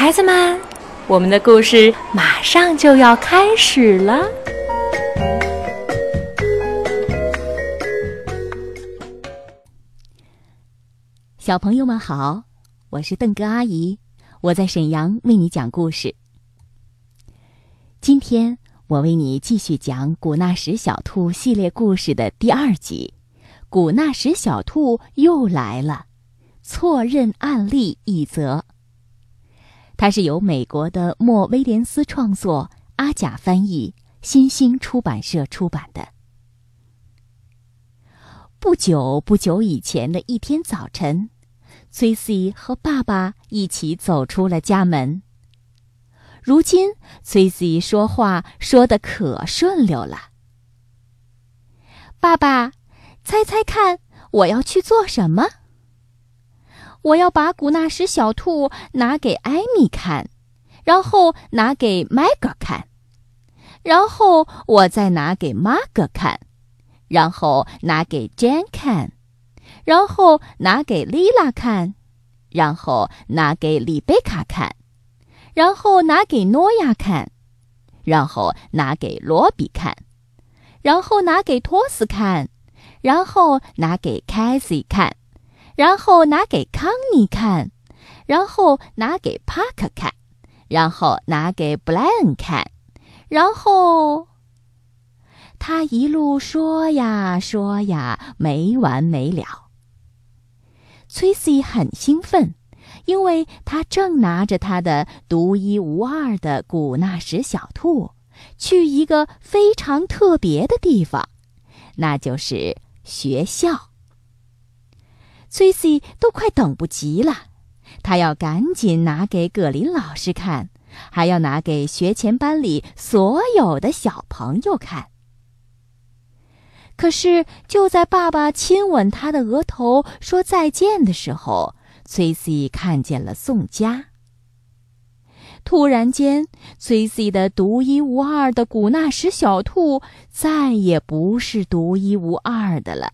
孩子们，我们的故事马上就要开始了。小朋友们好，我是邓格阿姨，我在沈阳为你讲故事。今天我为你继续讲《古纳什小兔》系列故事的第二集，《古纳什小兔又来了》，错认案例一则。它是由美国的莫威廉斯创作，阿甲翻译，新兴出版社出版的。不久不久以前的一天早晨，崔西和爸爸一起走出了家门。如今，崔西说话说的可顺溜了。爸爸，猜猜看，我要去做什么？我要把古纳什小兔拿给艾米看，然后拿给麦格看，然后我再拿给玛格看。然后拿给 Jane 看，然后拿给莉拉看，然后拿给丽贝卡看，然后拿给诺亚看，然后拿给罗比看，然后拿给托斯看，然后拿给凯西看，然后拿给康妮看，然后拿给帕克看，然后拿给布莱恩看，然后。他一路说呀说呀，没完没了。崔西很兴奋，因为他正拿着他的独一无二的古纳什小兔，去一个非常特别的地方，那就是学校。崔西都快等不及了，他要赶紧拿给葛林老师看，还要拿给学前班里所有的小朋友看。可是，就在爸爸亲吻他的额头说再见的时候，崔西看见了宋佳。突然间，崔西的独一无二的古纳什小兔再也不是独一无二的了。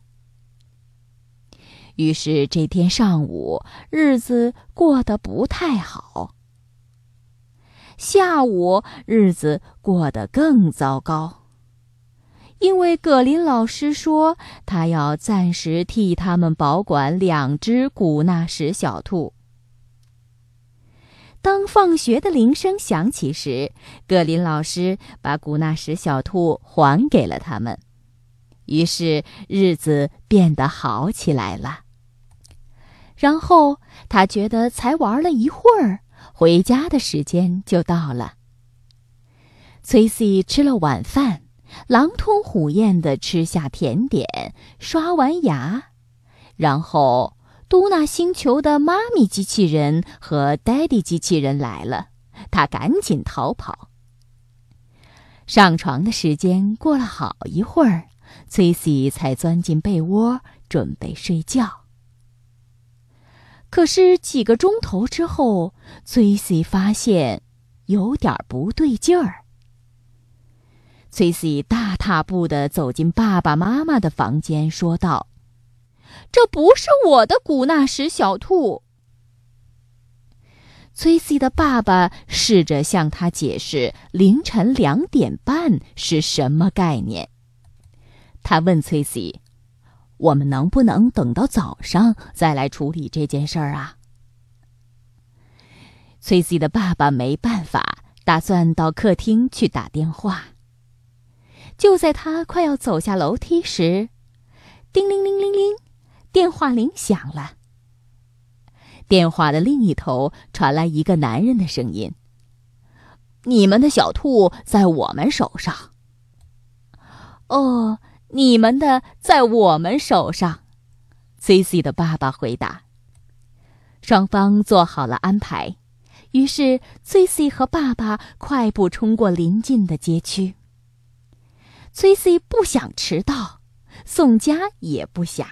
于是这天上午，日子过得不太好。下午，日子过得更糟糕。因为葛林老师说，他要暂时替他们保管两只古纳什小兔。当放学的铃声响起时，葛林老师把古纳什小兔还给了他们，于是日子变得好起来了。然后他觉得才玩了一会儿，回家的时间就到了。崔西吃了晚饭。狼吞虎咽地吃下甜点，刷完牙，然后嘟纳星球的妈咪机器人和 Daddy 机器人来了，他赶紧逃跑。上床的时间过了好一会儿，崔西才钻进被窝准备睡觉。可是几个钟头之后，崔西发现有点不对劲儿。崔西大踏步地走进爸爸妈妈的房间，说道：“这不是我的古纳什小兔。”崔西的爸爸试着向他解释凌晨两点半是什么概念。他问崔西：“我们能不能等到早上再来处理这件事儿啊？”崔西的爸爸没办法，打算到客厅去打电话。就在他快要走下楼梯时，叮铃铃铃铃，电话铃响了。电话的另一头传来一个男人的声音：“你们的小兔在我们手上。”“哦，你们的在我们手上。”C.C. 的爸爸回答。双方做好了安排，于是 C.C. 和爸爸快步冲过邻近的街区。崔西不想迟到，宋佳也不想。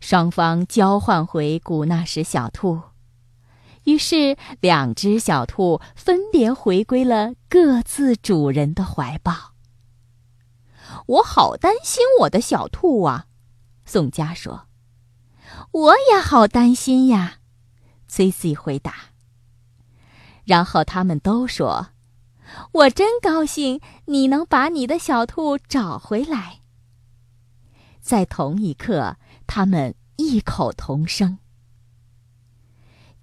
双方交换回古纳什小兔，于是两只小兔分别回归了各自主人的怀抱。我好担心我的小兔啊，宋佳说。我也好担心呀，崔西回答。然后他们都说：“我真高兴你能把你的小兔找回来。”在同一刻，他们异口同声。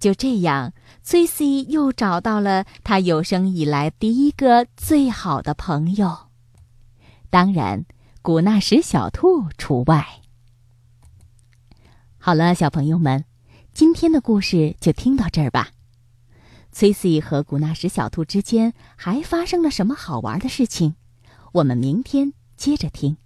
就这样，崔西又找到了他有生以来第一个最好的朋友。当然，古纳什小兔除外。好了，小朋友们，今天的故事就听到这儿吧。崔西和古纳什小兔之间还发生了什么好玩的事情？我们明天接着听。